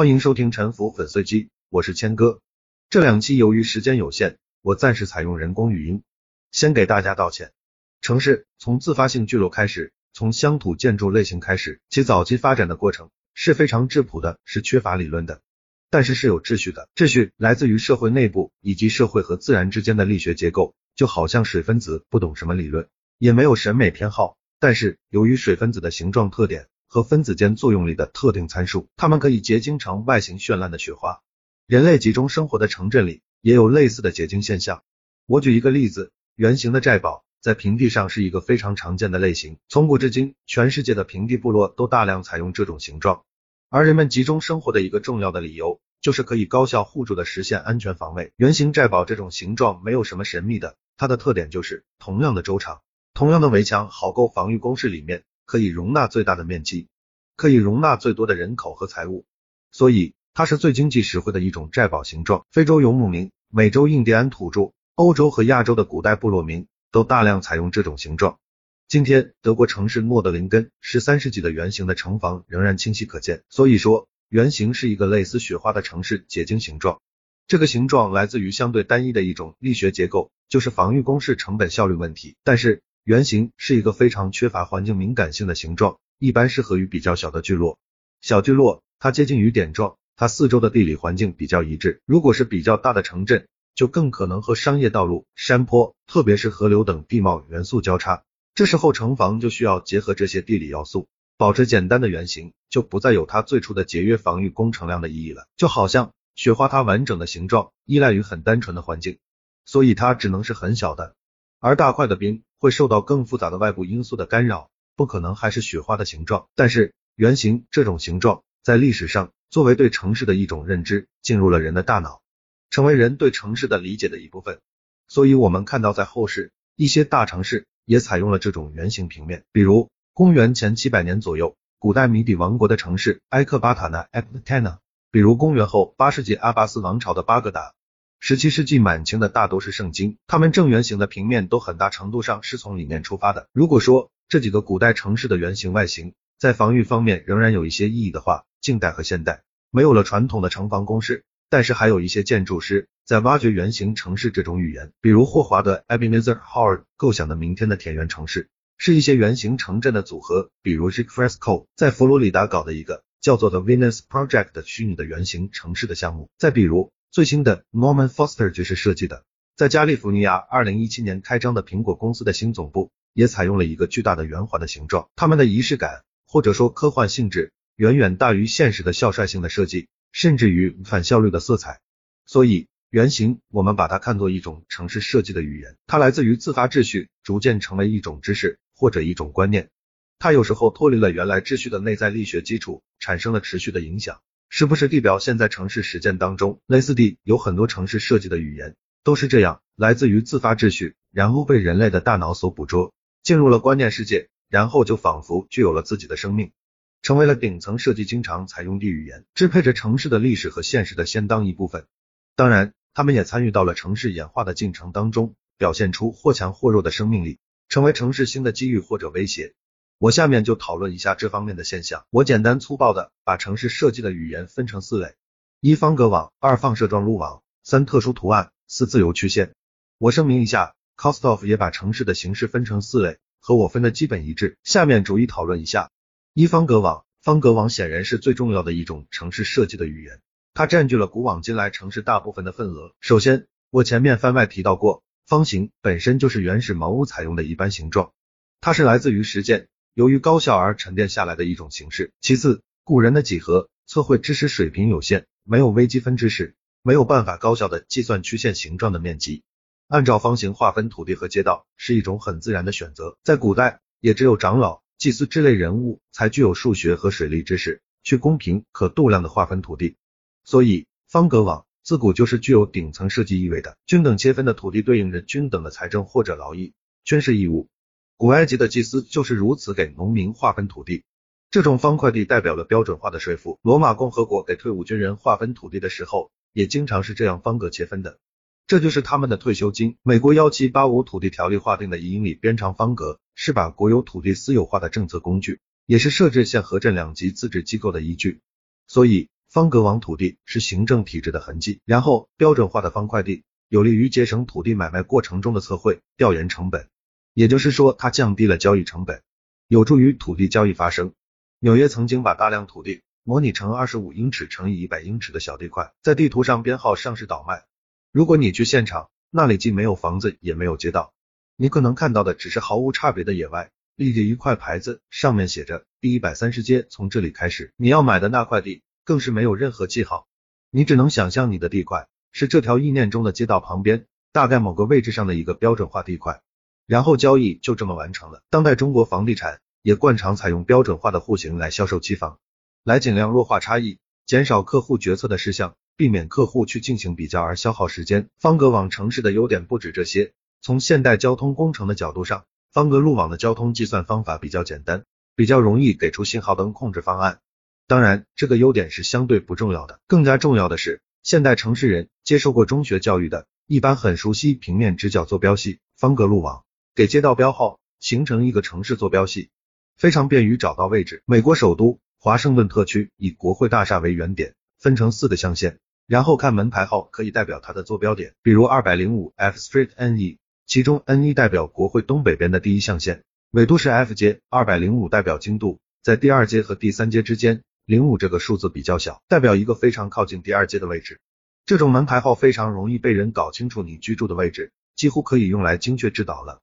欢迎收听沉浮粉碎机，我是谦哥。这两期由于时间有限，我暂时采用人工语音，先给大家道歉。城市从自发性聚落开始，从乡土建筑类型开始，其早期发展的过程是非常质朴的，是缺乏理论的，但是是有秩序的。秩序来自于社会内部以及社会和自然之间的力学结构，就好像水分子不懂什么理论，也没有审美偏好，但是由于水分子的形状特点。和分子间作用力的特定参数，它们可以结晶成外形绚烂的雪花。人类集中生活的城镇里也有类似的结晶现象。我举一个例子，圆形的寨堡在平地上是一个非常常见的类型，从古至今，全世界的平地部落都大量采用这种形状。而人们集中生活的一个重要的理由，就是可以高效互助的实现安全防卫。圆形寨堡这种形状没有什么神秘的，它的特点就是同样的周长，同样的围墙，好够防御工事里面。可以容纳最大的面积，可以容纳最多的人口和财物，所以它是最经济实惠的一种寨堡形状。非洲游牧民、美洲印第安土著、欧洲和亚洲的古代部落民都大量采用这种形状。今天，德国城市诺德林根十三世纪的圆形的城防仍然清晰可见。所以说，圆形是一个类似雪花的城市结晶形状。这个形状来自于相对单一的一种力学结构，就是防御工事成本效率问题。但是圆形是一个非常缺乏环境敏感性的形状，一般适合于比较小的聚落。小聚落它接近于点状，它四周的地理环境比较一致。如果是比较大的城镇，就更可能和商业道路、山坡，特别是河流等地貌元素交叉。这时候城防就需要结合这些地理要素，保持简单的圆形，就不再有它最初的节约防御工程量的意义了。就好像雪花，它完整的形状依赖于很单纯的环境，所以它只能是很小的。而大块的冰会受到更复杂的外部因素的干扰，不可能还是雪花的形状。但是圆形这种形状在历史上作为对城市的一种认知，进入了人的大脑，成为人对城市的理解的一部分。所以，我们看到在后世一些大城市也采用了这种圆形平面，比如公元前七百年左右古代米底王国的城市埃克巴塔纳 （Ecbatana），比如公元后八世纪阿拔斯王朝的巴格达。十七世纪满清的大都是圣经，它们正圆形的平面都很大程度上是从里面出发的。如果说这几个古代城市的圆形外形在防御方面仍然有一些意义的话，近代和现代没有了传统的城防工事，但是还有一些建筑师在挖掘圆形城市这种语言，比如霍华德 Ebenezer Howard 构想的明天的田园城市，是一些圆形城镇的组合，比如 Rick Fresco 在佛罗里达搞的一个叫做 The Venus Project 虚拟的圆形城市的项目，再比如。最新的 Norman Foster 爵士设计的，在加利福尼亚二零一七年开张的苹果公司的新总部，也采用了一个巨大的圆环的形状。他们的仪式感或者说科幻性质，远远大于现实的校率性的设计，甚至于反效率的色彩。所以，原型我们把它看作一种城市设计的语言，它来自于自发秩序，逐渐成为一种知识或者一种观念。它有时候脱离了原来秩序的内在力学基础，产生了持续的影响。是不是地表现在城市实践当中？类似地有很多城市设计的语言都是这样，来自于自发秩序，然后被人类的大脑所捕捉，进入了观念世界，然后就仿佛具有了自己的生命，成为了顶层设计经常采用的语言，支配着城市的历史和现实的先当一部分。当然，他们也参与到了城市演化的进程当中，表现出或强或弱的生命力，成为城市新的机遇或者威胁。我下面就讨论一下这方面的现象。我简单粗暴的把城市设计的语言分成四类：一方格网，二放射状路网，三特殊图案，四自由曲线。我声明一下，Costoff 也把城市的形式分成四类，和我分的基本一致。下面逐一讨论一下。一方格网，方格网显然是最重要的一种城市设计的语言，它占据了古往今来城市大部分的份额。首先，我前面番外提到过，方形本身就是原始茅屋采用的一般形状，它是来自于实践。由于高效而沉淀下来的一种形式。其次，古人的几何测绘知识水平有限，没有微积分知识，没有办法高效的计算曲线形状的面积。按照方形划分土地和街道是一种很自然的选择。在古代，也只有长老、祭司之类人物才具有数学和水利知识，去公平可度量的划分土地。所以，方格网自古就是具有顶层设计意味的。均等切分的土地对应着均等的财政或者劳役、军事义务。古埃及的祭司就是如此给农民划分土地，这种方块地代表了标准化的税赋。罗马共和国给退伍军人划分土地的时候，也经常是这样方格切分的，这就是他们的退休金。美国幺七八五土地条例划定的一英里边长方格，是把国有土地私有化的政策工具，也是设置县、和、镇两级自治机构的依据。所以，方格网土地是行政体制的痕迹，然后标准化的方块地有利于节省土地买卖过程中的测绘、调研成本，也就是说，它降低了交易成本，有助于土地交易发生。纽约曾经把大量土地模拟成二十五英尺乘以一百英尺的小地块，在地图上编号上市倒卖。如果你去现场，那里既没有房子，也没有街道，你可能看到的只是毫无差别的野外。立着一块牌子，上面写着第一百三十街从这里开始。你要买的那块地更是没有任何记号，你只能想象你的地块是这条意念中的街道旁边大概某个位置上的一个标准化地块，然后交易就这么完成了。当代中国房地产也惯常采用标准化的户型来销售期房，来尽量弱化差异，减少客户决策的事项，避免客户去进行比较而消耗时间。方格网城市的优点不止这些，从现代交通工程的角度上。方格路网的交通计算方法比较简单，比较容易给出信号灯控制方案。当然，这个优点是相对不重要的。更加重要的是，现代城市人接受过中学教育的，一般很熟悉平面直角坐标系。方格路网给街道标号，形成一个城市坐标系，非常便于找到位置。美国首都华盛顿特区以国会大厦为原点，分成四个象限，然后看门牌号可以代表它的坐标点，比如二百零五 F Street NE。其中 N 一代表国会东北边的第一象限，纬度是 F 街，二百零五代表经度，在第二街和第三街之间，零五这个数字比较小，代表一个非常靠近第二街的位置。这种门牌号非常容易被人搞清楚你居住的位置，几乎可以用来精确制导了。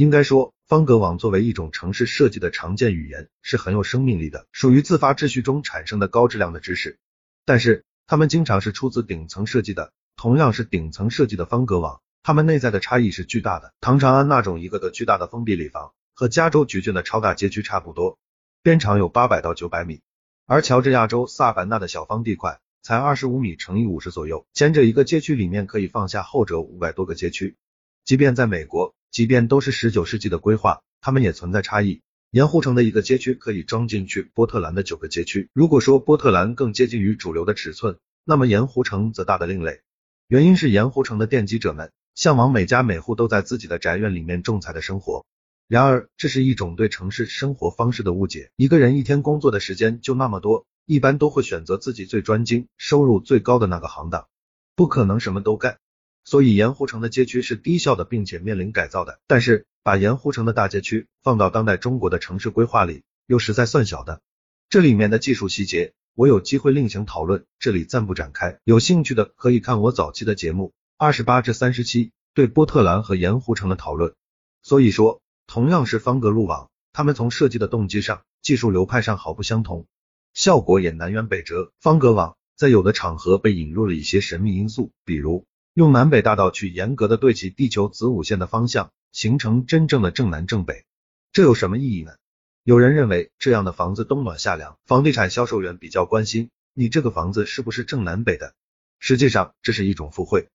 应该说，方格网作为一种城市设计的常见语言，是很有生命力的，属于自发秩序中产生的高质量的知识。但是，它们经常是出自顶层设计的，同样是顶层设计的方格网。它们内在的差异是巨大的。唐长安那种一个个巨大的封闭里房，和加州橘郡的超大街区差不多，边长有八百到九百米，而乔治亚州萨凡纳的小方地块才二十五米乘以五十左右，前者一个街区里面可以放下后者五百多个街区。即便在美国，即便都是十九世纪的规划，它们也存在差异。盐湖城的一个街区可以装进去波特兰的九个街区。如果说波特兰更接近于主流的尺寸，那么盐湖城则大的另类。原因是盐湖城的奠基者们。向往每家每户都在自己的宅院里面种菜的生活，然而这是一种对城市生活方式的误解。一个人一天工作的时间就那么多，一般都会选择自己最专精、收入最高的那个行当，不可能什么都干。所以盐湖城的街区是低效的，并且面临改造的。但是把盐湖城的大街区放到当代中国的城市规划里，又实在算小的。这里面的技术细节，我有机会另行讨论，这里暂不展开。有兴趣的可以看我早期的节目。二十八至三十七对波特兰和盐湖城的讨论，所以说同样是方格路网，他们从设计的动机上、技术流派上毫不相同，效果也南辕北辙。方格网在有的场合被引入了一些神秘因素，比如用南北大道去严格的对齐地球子午线的方向，形成真正的正南正北，这有什么意义呢？有人认为这样的房子冬暖夏凉，房地产销售员比较关心你这个房子是不是正南北的，实际上这是一种附会。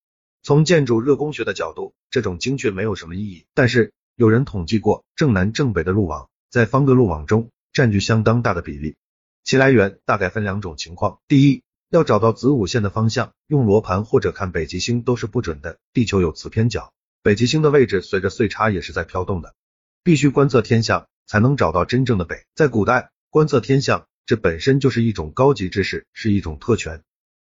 从建筑热工学的角度，这种精确没有什么意义。但是有人统计过，正南正北的路网在方格路网中占据相当大的比例。其来源大概分两种情况：第一，要找到子午线的方向，用罗盘或者看北极星都是不准的，地球有磁偏角，北极星的位置随着岁差也是在飘动的，必须观测天象才能找到真正的北。在古代，观测天象这本身就是一种高级知识，是一种特权。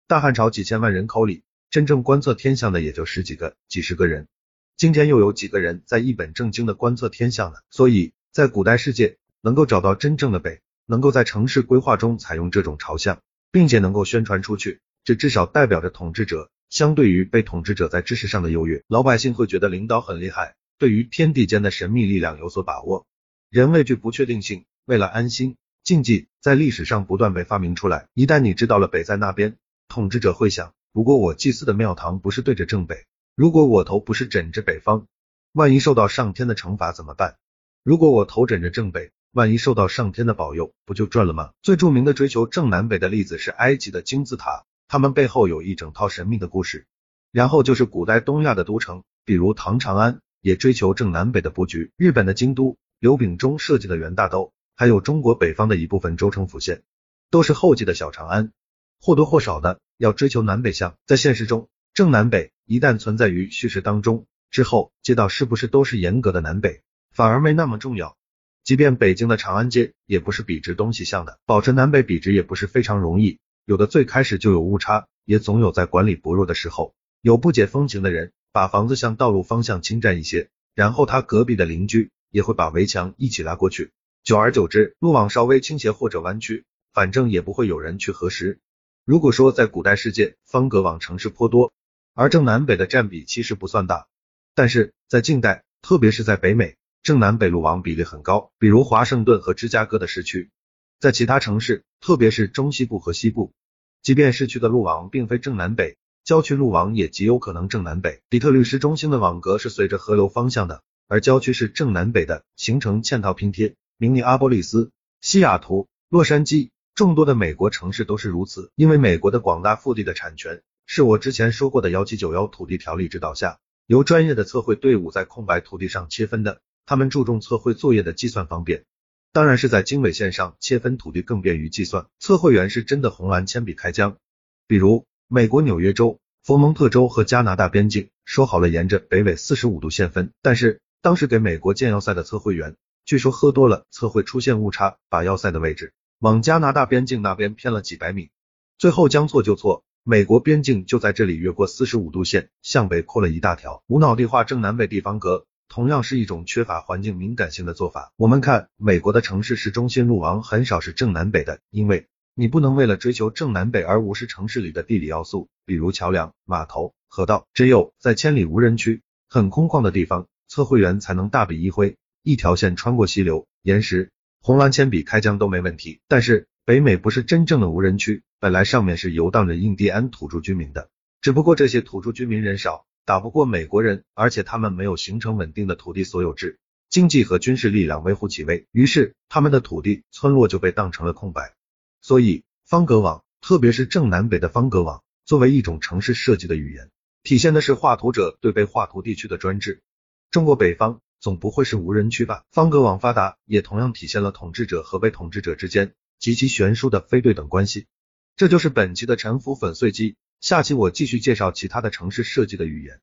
大汉朝几千万人口里。真正观测天象的也就十几个、几十个人，今天又有几个人在一本正经的观测天象呢？所以在古代世界，能够找到真正的北，能够在城市规划中采用这种朝向，并且能够宣传出去，这至少代表着统治者相对于被统治者在知识上的优越。老百姓会觉得领导很厉害，对于天地间的神秘力量有所把握。人畏惧不确定性，为了安心，禁忌在历史上不断被发明出来。一旦你知道了北在那边，统治者会想。如果我祭祀的庙堂不是对着正北，如果我头不是枕着北方，万一受到上天的惩罚怎么办？如果我头枕着正北，万一受到上天的保佑，不就赚了吗？最著名的追求正南北的例子是埃及的金字塔，它们背后有一整套神秘的故事。然后就是古代东亚的都城，比如唐长安，也追求正南北的布局。日本的京都，刘秉忠设计的元大都，还有中国北方的一部分州城府县，都是后继的小长安。或多或少的要追求南北向，在现实中，正南北一旦存在于叙事当中之后，街道是不是都是严格的南北，反而没那么重要。即便北京的长安街也不是笔直东西向的，保持南北笔直也不是非常容易。有的最开始就有误差，也总有在管理薄弱的时候，有不解风情的人把房子向道路方向侵占一些，然后他隔壁的邻居也会把围墙一起拉过去，久而久之，路网稍微倾斜或者弯曲，反正也不会有人去核实。如果说在古代世界，方格网城市颇多，而正南北的占比其实不算大，但是在近代，特别是在北美，正南北路网比例很高，比如华盛顿和芝加哥的市区。在其他城市，特别是中西部和西部，即便市区的路网并非正南北，郊区路网也极有可能正南北。底特律市中心的网格是随着河流方向的，而郊区是正南北的，形成嵌套拼贴。明尼阿波利斯、西雅图、洛杉矶，众多的美国城市都是如此。因为美国的广大腹地的产权，是我之前说过的幺七九幺土地条例指导下，由专业的测绘队伍在空白土地上切分的。他们注重测绘作业的计算方便。当然是在经纬线上切分土地更便于计算。测绘员是真的红蓝铅笔开疆，比如美国纽约州、佛蒙特州和加拿大边境，说好了沿着北纬四十五度线分，但是当时给美国建要塞的测绘员，据说喝多了，测绘出现误差，把要塞的位置往加拿大边境那边偏了几百米，最后将错就错，美国边境就在这里越过四十五度线，向北扩了一大条，无脑地画正南北地方格。同样是一种缺乏环境敏感性的做法。我们看美国的城市市中心路网很少是正南北的，因为你不能为了追求正南北而无视城市里的地理要素，比如桥梁、码头、河道。只有在千里无人区、很空旷的地方，测绘员才能大笔一挥，一条线穿过溪流、岩石，红蓝铅笔开疆都没问题。但是北美不是真正的无人区，本来上面是游荡着印第安土著居民的，只不过这些土著居民人少。打不过美国人，而且他们没有形成稳定的土地所有制，经济和军事力量微乎其微，于是他们的土地村落就被当成了空白。所以方格网，特别是正南北的方格网，作为一种城市设计的语言，体现的是画图者对被画图地区的专制。中国北方总不会是无人区吧？方格网发达，也同样体现了统治者和被统治者之间极其悬殊的非对等关系。这就是本期的沉浮粉碎机。下期我继续介绍其他的城市设计的语言。